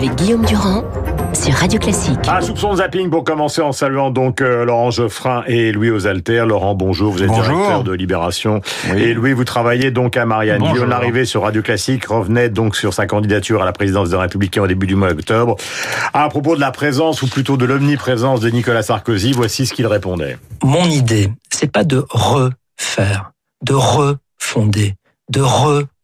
avec Guillaume Durand sur Radio Classique. Un soupçon de zapping pour commencer en saluant donc euh, Laurent Geoffrin et Louis Osalter. Laurent, bonjour, vous êtes Bonjour. directeur de Libération. Et Louis, vous travaillez donc à Marianne. Bonjour. Guillaume Larrivée sur Radio Classique revenait donc sur sa candidature à la présidence des Républicains au début du mois d'octobre. À propos de la présence, ou plutôt de l'omniprésence de Nicolas Sarkozy, voici ce qu'il répondait. Mon idée, c'est pas de refaire, de refonder, de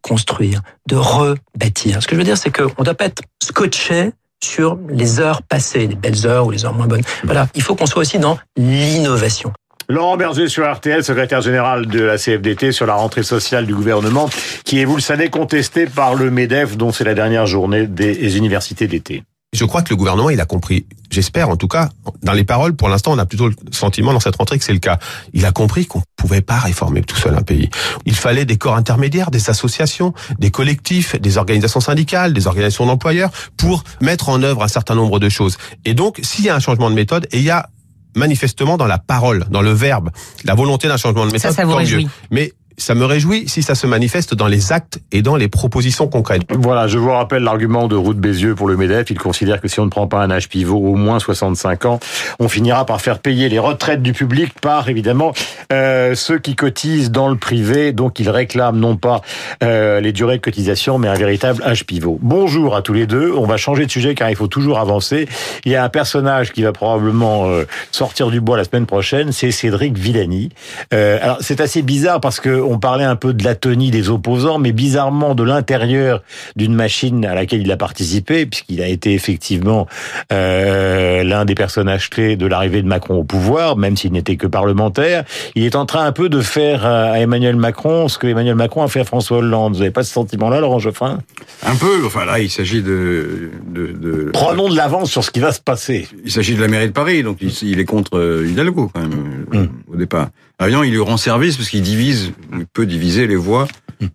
reconstruire, de rebâtir. Ce que je veux dire, c'est qu'on ne doit pas être scotché sur les heures passées, les belles heures ou les heures moins bonnes. Voilà, il faut qu'on soit aussi dans l'innovation. Laurent Berger sur RTL, secrétaire général de la CFDT sur la rentrée sociale du gouvernement, qui est, vous le savez, contestée par le MEDEF, dont c'est la dernière journée des universités d'été. Je crois que le gouvernement, il a compris, j'espère en tout cas, dans les paroles, pour l'instant, on a plutôt le sentiment dans cette rentrée que c'est le cas. Il a compris qu'on pouvait pas réformer tout seul un pays. Il fallait des corps intermédiaires, des associations, des collectifs, des organisations syndicales, des organisations d'employeurs pour mettre en œuvre un certain nombre de choses. Et donc, s'il y a un changement de méthode, et il y a manifestement dans la parole, dans le verbe, la volonté d'un changement de méthode, ça vous tant mieux. Mais ça me réjouit si ça se manifeste dans les actes et dans les propositions concrètes. Voilà, je vous rappelle l'argument de Route Bézieux pour le MEDEF. Il considère que si on ne prend pas un âge pivot au moins 65 ans, on finira par faire payer les retraites du public par, évidemment, euh, ceux qui cotisent dans le privé. Donc, il réclame non pas euh, les durées de cotisation, mais un véritable âge pivot. Bonjour à tous les deux. On va changer de sujet car il faut toujours avancer. Il y a un personnage qui va probablement euh, sortir du bois la semaine prochaine, c'est Cédric Villani. Alors, c'est assez bizarre parce que on parlait un peu de l'atonie des opposants, mais bizarrement de l'intérieur d'une machine à laquelle il a participé, puisqu'il a été effectivement euh, l'un des personnages clés de l'arrivée de Macron au pouvoir, même s'il n'était que parlementaire. Il est en train un peu de faire euh, à Emmanuel Macron ce que Emmanuel Macron a fait à François Hollande. Vous n'avez pas ce sentiment-là, Laurent Geoffrin Un peu, enfin là, il s'agit de, de, de- Prenons de l'avance sur ce qui va se passer. il s'agit de la mairie de Paris, donc il, il est contre euh, Hidalgo quand même Mm. au départ. Alors évidemment, il lui rend service parce qu'il divise, il peut diviser les voix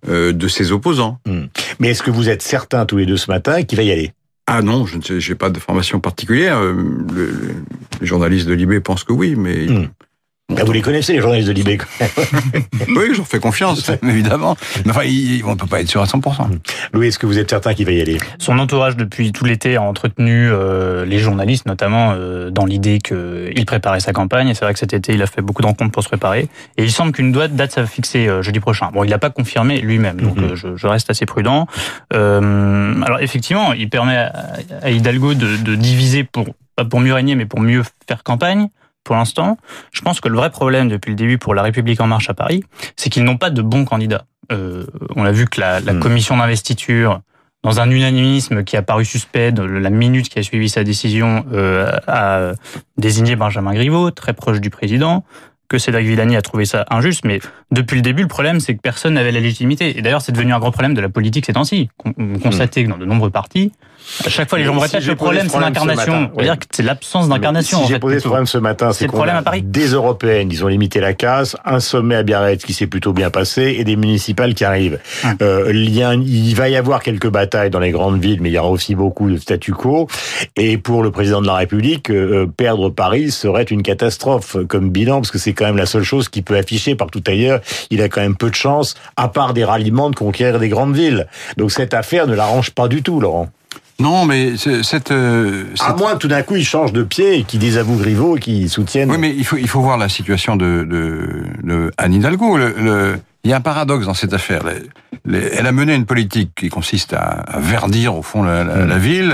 euh, de ses opposants. Mais est-ce que vous êtes certains tous les deux ce matin qu'il va y aller? Ah non, je ne sais, j'ai pas de formation particulière. euh, le- le- les journalistes de Libé pensent que oui, mais Mm. Ah, Vous les connaissez, les journalistes de Libé quand même. oui, je leur fais confiance, évidemment. Mais enfin, on peut pas être sûr à 100%. Louis, est-ce que vous êtes certain qu'il va y aller? Son entourage depuis tout l'été a entretenu euh, les journalistes, notamment euh, dans l'idée qu'il préparait sa campagne. Et c'est vrai que cet été, il a fait beaucoup de rencontres pour se préparer. Et il semble qu'une date, date sera fixée euh, jeudi prochain. Bon, il n'a pas confirmé lui-même, donc euh, je, je reste assez prudent. Euh, alors effectivement, il permet à, à Hidalgo de, de diviser pour pas pour mieux régner, mais pour mieux faire campagne. Pour l'instant, je pense que le vrai problème depuis le début pour La République en marche à Paris, c'est qu'ils n'ont pas de bons candidats. Euh, on a vu que la, la Mhm. commission d'investiture dans un unanimisme qui a paru suspect de la minute qui a suivi sa décision, euh, a désigné Benjamin Griveaux, très proche du président, que Cédric Villani a trouvé ça injuste, mais depuis le début, le problème, c'est que personne n'avait la légitimité. Et d'ailleurs, c'est devenu un grand problème de la politique ces temps-ci. On- On constatait que dans de nombreux partis, à chaque fois, les gens me répètent, le problème, ce c'est l'incarnation. ouais. que c'est l'absence d'incarnation. Si j'ai posé ce problème ce matin, C'est c'est qu'on a des européennes, ils ont limité la casse, un sommet à Biarritz qui s'est plutôt bien passé et des municipales qui arrivent. Hum. Euh, il, y a un- il va y avoir quelques batailles dans les grandes villes, mais il y aura aussi beaucoup de statu quo. Et pour le président de la République, euh, perdre Paris serait une catastrophe comme bilan, parce que c'est quand même la seule chose qu'il peut afficher partout ailleurs. Il a quand même peu de chance, à part des ralliements, de conquérir des grandes villes. Donc cette affaire ne l'arrange pas du tout, Laurent. Non, mais c'est- cette, euh, À moins que tout d'un coup il change de pied et qu'il désavoue Griveaux et qu'il soutienne. Oui, mais il faut, il faut voir la situation de, de, de Anne Hidalgo. Le, le- il y a un paradoxe dans cette affaire. Elle a mené une politique qui consiste à, à verdir, au fond, la, la- la ville.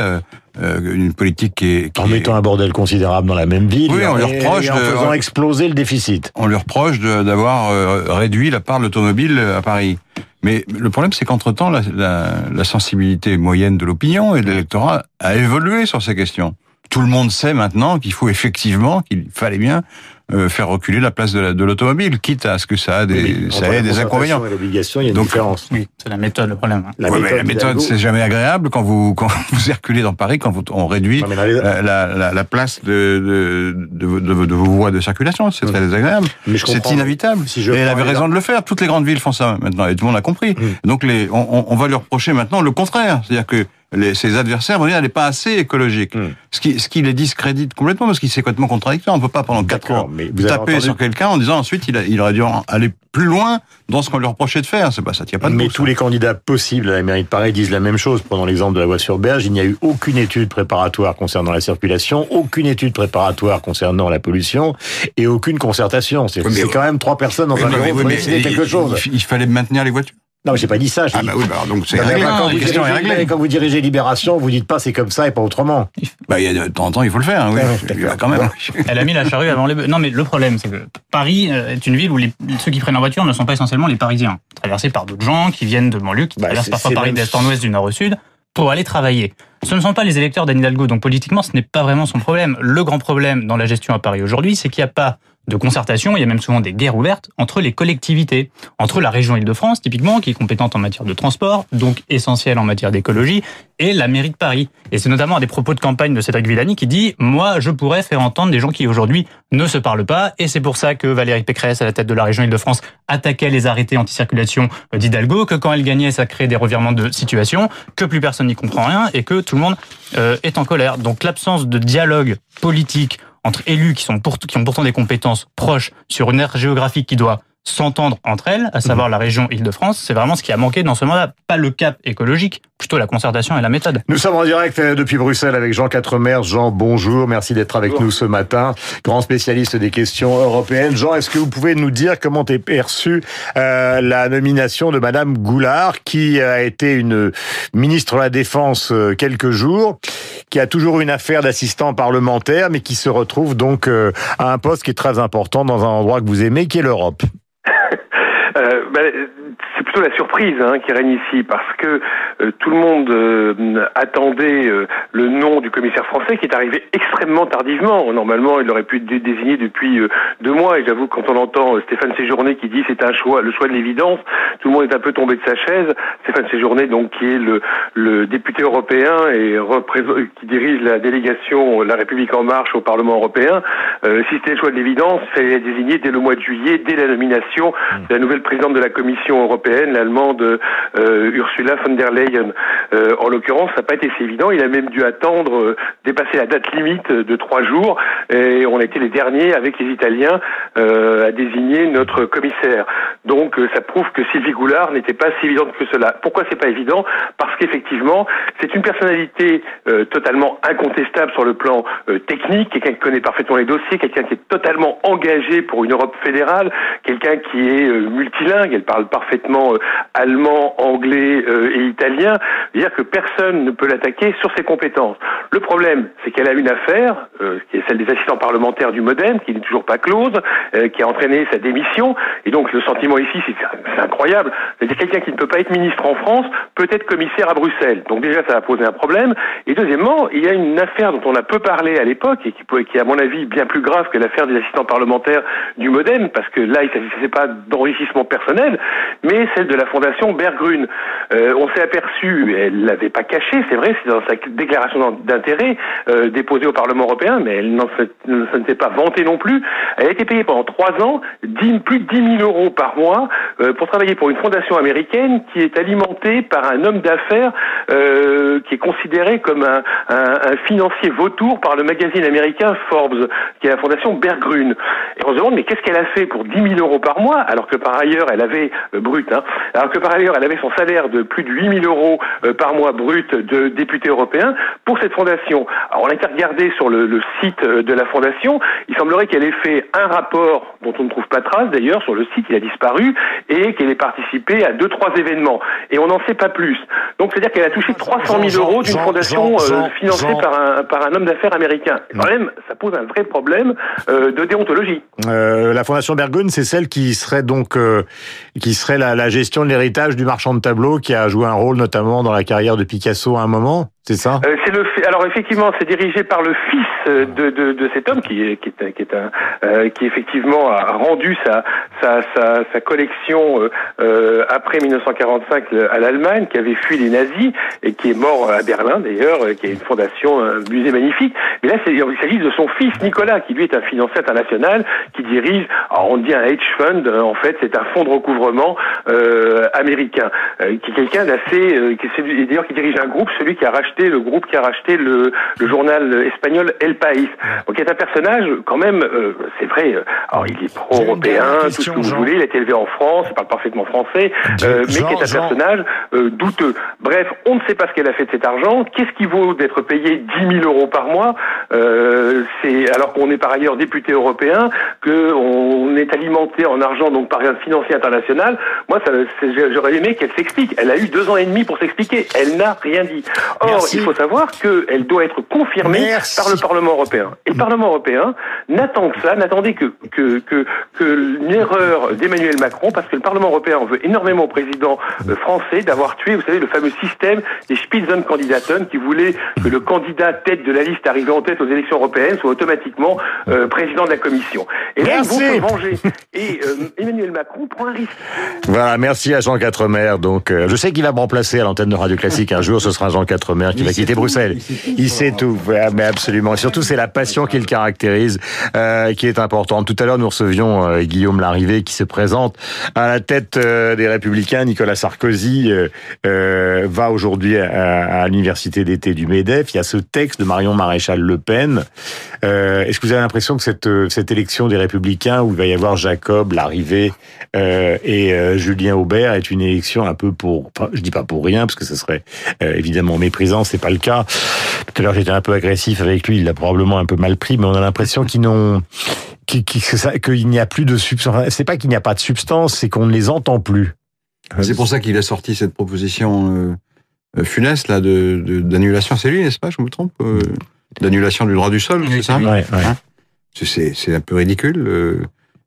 euh, une politique qui est... qui En est- mettant un bordel considérable dans la même ville. Oui, on lui reproche et en de- faisant exploser le déficit. on lui reproche d'avoir euh, réduit la part de l'automobile à Paris. Mais le problème, c'est qu'entre-temps, la, sensibilité moyenne de l'opinion et de l'électorat a évolué sur ces questions. Tout le monde sait maintenant qu'il faut effectivement, qu'il fallait bien euh, faire reculer la place de la- de l'automobile, quitte à ce que ça a des, Oui, ça ait des inconvénients. Et l'obligation, il y a une Donc, différence. Oui, c'est la méthode, le problème. hein. La Ouais, mais la méthode, Hidalgo- c'est jamais agréable quand vous quand vous circulez dans Paris, quand vous, on réduit Non, les- la, la, la- la place de, de, de, de- de vos voies de circulation. C'est très désagréable. C'est inévitable. Si je et elle avait raison de le faire. Toutes les grandes villes font ça maintenant, et tout le monde a compris. Mm. Donc les, on, on- on va lui reprocher maintenant le contraire, c'est-à-dire que les, ses adversaires vont dire elle n'est pas assez écologique. Hmm. Ce, qui, ce qui les discrédite complètement parce qu'il c'est complètement contradictoire. On peut pas pendant quatre D'accord, ans mais vous taper entendu- sur quelqu'un en disant ensuite il, a- il aurait dû aller plus loin dans ce qu'on lui reprochait de faire. C'est pas ça tient pas de Mais tous ça. les candidats possibles à la mairie de Paris disent la même chose. Prenons l'exemple de la voie sur berge. Il n'y a eu aucune étude préparatoire concernant la circulation, aucune étude préparatoire concernant la pollution et aucune concertation. C'est Oui, quand même trois personnes dans Oui, un mais- bureau oui, pour mais décider il- quelque chose. Il, il fallait maintenir les voitures. Non, mais j'ai pas dit ça. Ah dit- bah oui, bah alors donc c'est réglé. quand, Non, vous la question est dirigez, réglée. quand vous dirigez Libération, vous dites pas c'est comme ça et pas autrement. Bah, il y a de temps en temps, il faut le faire. hein, Oui, quand même. Elle a mis la charrue avant les bœufs. Non, mais le problème, c'est que Paris euh, est une ville où les, ceux qui prennent en voiture ne sont pas essentiellement les Parisiens. Traversés par d'autres gens qui viennent de banlieue, qui Bah, traversent parfois Paris même- d'est en ouest, du nord au sud, pour aller travailler. Ce ne sont pas les électeurs d'Anne Hidalgo, donc politiquement, ce n'est pas vraiment son problème. Le grand problème dans la gestion à Paris aujourd'hui, c'est qu'il n'y a pas de concertation, il y a même souvent des guerres ouvertes entre les collectivités, entre la région Île-de-France, typiquement, qui est compétente en matière de transport, donc essentielle en matière d'écologie, et la mairie de Paris. Et c'est notamment un des propos de campagne de Cédric Villani qui dit « Moi, je pourrais faire entendre des gens qui aujourd'hui ne se parlent pas », et c'est pour ça que Valérie Pécresse, à la tête de la région Île-de-France, attaquait les arrêtés anti-circulation d'Hidalgo, que quand elle gagnait, ça créait des revirements de situation, que plus personne n'y comprend rien, et que tout le monde euh, est en colère. Donc l'absence de dialogue politique entre élus qui, sont pour- qui ont pourtant des compétences proches sur une aire géographique qui doit s'entendre entre elles, à savoir la région Île-de-France, c'est vraiment ce qui a manqué dans ce mandat. Pas le cap écologique, plutôt la concertation et la méthode. Nous sommes en direct euh, depuis Bruxelles avec Jean Quatremer. Jean, bonjour. Merci d'être avec nous ce matin. Grand spécialiste des questions européennes. Jean, est-ce que vous pouvez nous dire comment est perçue euh, la nomination de Madame Goulard, qui a été une ministre de la Défense euh, quelques jours, qui a toujours eu une affaire d'assistant parlementaire, mais qui se retrouve donc euh, à un poste qui est très important dans un endroit que vous aimez, qui est l'Europe? Euh, ben, c'est la surprise hein, qui règne ici, parce que euh, tout le monde euh, attendait euh, le nom du commissaire français, qui est arrivé extrêmement tardivement. Normalement, il aurait pu être dé- désigné depuis deux mois. Et j'avoue, que quand on entend Stéphane Séjourné qui dit c'est un choix, le choix de l'évidence, tout le monde est un peu tombé de sa chaise. Stéphane Séjourné, donc, qui est le, le député européen et qui dirige la délégation La République en Marche au Parlement européen, si c'était le choix de l'évidence, il fallait la désigner dès le mois de juillet, dès la nomination de la nouvelle présidente de la Commission européenne, l'allemande euh, Ursula von der Leyen. Euh, en l'occurrence, ça n'a pas été si évident. Il a même dû attendre, euh, dépasser la date limite de trois jours, et on a été les derniers avec les Italiens à désigner notre commissaire. Donc, ça prouve que Sylvie Goulard n'était pas si évidente que cela. Pourquoi c'est pas évident? Parce qu'effectivement, c'est une personnalité totalement incontestable sur le plan technique, quelqu'un qui connaît parfaitement les dossiers, quelqu'un qui est totalement engagé pour une Europe fédérale, quelqu'un qui est multilingue, elle parle parfaitement allemand, anglais euh, et italien, dire que personne ne peut l'attaquer sur ses compétences. Le problème, c'est qu'elle a une affaire, euh, qui est celle des assistants parlementaires du Modem, qui n'est toujours pas close, euh, qui a entraîné sa démission, et donc le sentiment ici, c'est incroyable, c'est-à-dire quelqu'un qui ne peut pas être ministre en France peut être commissaire à Bruxelles. Donc déjà, ça va poser un problème. Et deuxièmement, il y a une affaire dont on a peu parlé à l'époque et qui, est à mon avis bien plus grave que l'affaire des assistants parlementaires du Modem, parce que là, il ne s'agissait pas d'enrichissement personnel, mais celle de la fondation Bergrune. Euh, on s'est aperçu, elle l'avait pas caché, c'est vrai, c'est dans sa déclaration d'in- d'intérêt euh, déposée au Parlement européen, mais elle n'en s'est- ne s'était pas vantée non plus. Elle a été payée pendant trois ans 10 plus de 10 000 euros par mois euh, pour travailler pour une fondation américaine qui est alimentée par un homme d'affaires euh, qui est considéré comme un, un, un financier vautour par le magazine américain Forbes, qui est la fondation Bergrune. Et on se demande, mais qu'est-ce qu'elle a fait pour 10 000 euros par mois, alors que par ailleurs, elle avait, euh, brut, hein, alors que par ailleurs, elle avait son salaire de plus de 8 000 euros euh, par mois brut de député européen pour cette fondation. Alors on a été regardé sur le, le site euh, de la fondation, il semblerait qu'elle ait fait un rapport dont on ne trouve pas trace d'ailleurs sur le site, il a disparu, et qu'elle ait participé à deux, trois événements. Et on n'en sait pas plus. Donc c'est-à-dire qu'elle a touché 300 000 Jean, euros d'une fondation euh, financée par un, par un homme d'affaires américain. Et quand même, ça pose un vrai problème euh, de déontologie. Euh, la fondation Bergune, c'est celle qui serait donc qui serait la, la gestion de l'héritage du marchand de tableaux qui a joué un rôle notamment dans la carrière de Picasso à un moment. C'est ça euh, C'est le. Alors effectivement, c'est dirigé par le fils euh, de, de, de cet homme qui est qui est, qui est un euh, qui effectivement a rendu sa sa sa, sa collection euh, après 1945 à l'Allemagne, qui avait fui les nazis et qui est mort à Berlin d'ailleurs, qui a une fondation, un musée magnifique. Mais là, il s'agit de son fils Nicolas, qui lui est un financier international, qui dirige. Alors on dit un hedge fund. En fait, c'est un fonds de recouvrement américain, qui est quelqu'un d'assez, qui d'ailleurs qui dirige un groupe, celui qui a racheté le groupe qui a racheté le, le journal espagnol El País. Donc il est un personnage quand même, euh, c'est vrai, euh, alors il est pro-européen, tout ce que vous voulez, il a été élevé en France, il parle parfaitement français, euh, mais qui est un personnage douteux. Bref, on ne sait pas ce qu'elle a fait de cet argent, qu'est-ce qui vaut d'être payé 10 000 euros par mois, c'est alors qu'on est par ailleurs député européen, qu'on est alimenté en argent donc par un financier international. Moi, j'aurais aimé qu'elle s'explique. Elle a eu deux ans et demi pour s'expliquer. Elle n'a rien dit. Or, il faut savoir qu'elle doit être confirmée par le Parlement européen. Et le Parlement européen n'attend que ça, n'attendait que, que, que, que une erreur d'Emmanuel Macron, parce que le Parlement européen veut énormément au président euh, français d'avoir tué, vous savez, le fameux système des Spitzenkandidaten qui voulait que le candidat tête de la liste arrivé en tête aux élections européennes soit automatiquement euh, président de la Commission. Et là, ils vont se venger. Et euh, Emmanuel Macron prend un risque. Voilà, merci à Jean Quatremer. Donc, je sais qu'il va me remplacer à l'antenne de Radio Classique un jour. Ce sera Jean Quatremer qui va quitter Bruxelles. Il sait tout, mais absolument. Et surtout, c'est la passion qui le caractérise, euh, qui est importante. Tout à l'heure, nous recevions euh, Guillaume Larrivé qui se présente à la tête euh, des Républicains. Nicolas Sarkozy euh, va aujourd'hui à, à l'université d'été du Medef. Il y a ce texte de Marion Maréchal Le Pen. Est-ce que vous avez l'impression que cette, cette élection des Républicains, où il va y avoir Jacob, Larrivé et Julien Aubert, est une élection un peu pour, je dis pas pour rien, parce que ce serait évidemment méprisant, c'est pas le cas. Tout à l'heure, j'étais un peu agressif avec lui. Il l'a probablement un peu mal pris, mais on a l'impression qu'ils n'ont qu'il n'y a plus de substance. C'est pas qu'il n'y a pas de substance, c'est qu'on ne les entend plus. C'est pour ça qu'il a sorti cette proposition euh, funeste là de d'annulation. C'est lui, n'est-ce pas? Je me trompe euh, D'annulation du droit du sol, c'est ça ouais, ouais. Hein c'est un peu ridicule. Euh.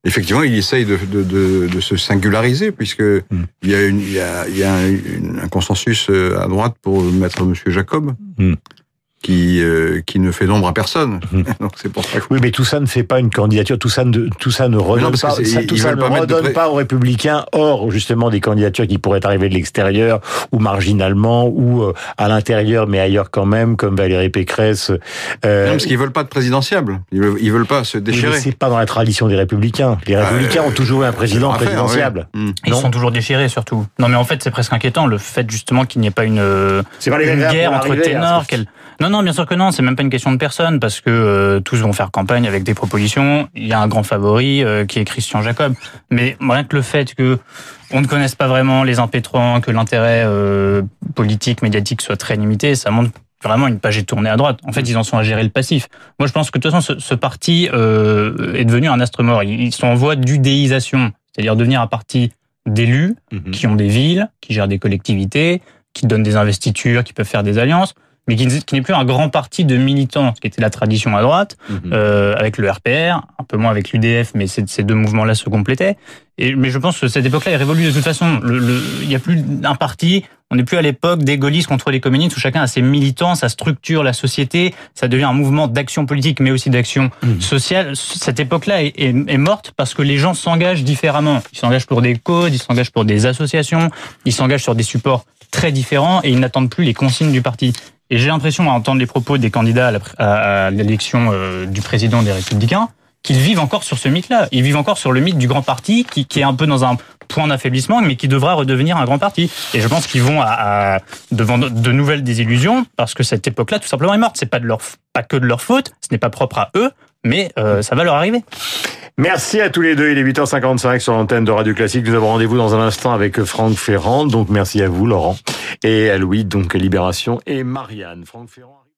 Effectivement, il essaye de, de, de, de se singulariser puisque mm. il y a, une, il y a, il y a un, un, consensus à droite pour mettre Monsieur Jacob. Mm qui euh, qui ne fait nombre à personne. Donc c'est pour ça. Que... Oui, mais tout ça ne fait pas une candidature. Tout ça ne tout ça ne redonne pas. Ça, tout ça ne redonne pas aux républicains. Or, justement, des candidatures qui pourraient arriver de l'extérieur ou marginalement ou euh, à l'intérieur, mais ailleurs quand même, comme Valérie Pécresse. Euh... Non, parce qu'ils veulent pas de présidentiable. Ils veulent, ils veulent pas se déchirer. c'est pas dans la tradition des républicains. Les euh, républicains ont toujours eu un président présidentiable. Ils sont toujours déchirés, surtout. Non, mais en fait, c'est presque inquiétant le fait justement qu'il n'y ait pas une, pas une guerre entre ténors. Non, non, bien sûr que non, c'est même pas une question de personne, parce que euh, tous vont faire campagne avec des propositions. Il y a un grand favori euh, qui est Christian Jacob. Mais rien que le fait que on ne connaisse pas vraiment les impétrants, que l'intérêt euh, politique, médiatique soit très limité, ça montre vraiment une page est tournée à droite. En fait, ils en sont à gérer le passif. Moi, je pense que de toute façon, ce, ce parti est devenu un astre mort. Ils sont en voie d'udéisation, c'est-à-dire devenir un parti d'élus mhm. qui ont des villes, qui gèrent des collectivités, qui donnent des investitures, qui peuvent faire des alliances mais qui, n'est plus un grand parti de militants, ce qui était la tradition à droite, mhm. euh, avec le RPR, un peu moins avec l'UDF, mais ces deux mouvements-là se complétaient. Et, mais je pense que cette époque-là est révolue de toute façon. Il n'y a plus un parti, on n'est plus à l'époque des gaullistes contre les communistes où chacun a ses militants, sa structure, la société, ça devient un mouvement d'action politique, mais aussi d'action mhm. sociale. Cette époque-là est, est, est, morte parce que les gens s'engagent différemment. Ils s'engagent pour des codes, ils s'engagent pour des associations, ils s'engagent sur des supports très différents et ils n'attendent plus les consignes du parti. Et j'ai l'impression, à entendre les propos des candidats à l'élection euh, du président des Républicains, qu'ils vivent encore sur ce mythe-là. Ils vivent encore sur le mythe du grand parti qui, est un peu dans un point d'affaiblissement, mais qui devra redevenir un grand parti. Et je pense qu'ils vont à, devant de nouvelles désillusions parce que cette époque-là, tout simplement, est morte. C'est pas de leur, pas que de leur faute. Ce n'est pas propre à eux, mais euh, ça va leur arriver. Merci à tous les deux. Il est 8h55 sur l'antenne de Radio Classique. Nous avons rendez-vous dans un instant avec Franck Ferrand. Donc merci à vous, Laurent. Et à Louis, donc Libération et Marianne. Franck Ferrand.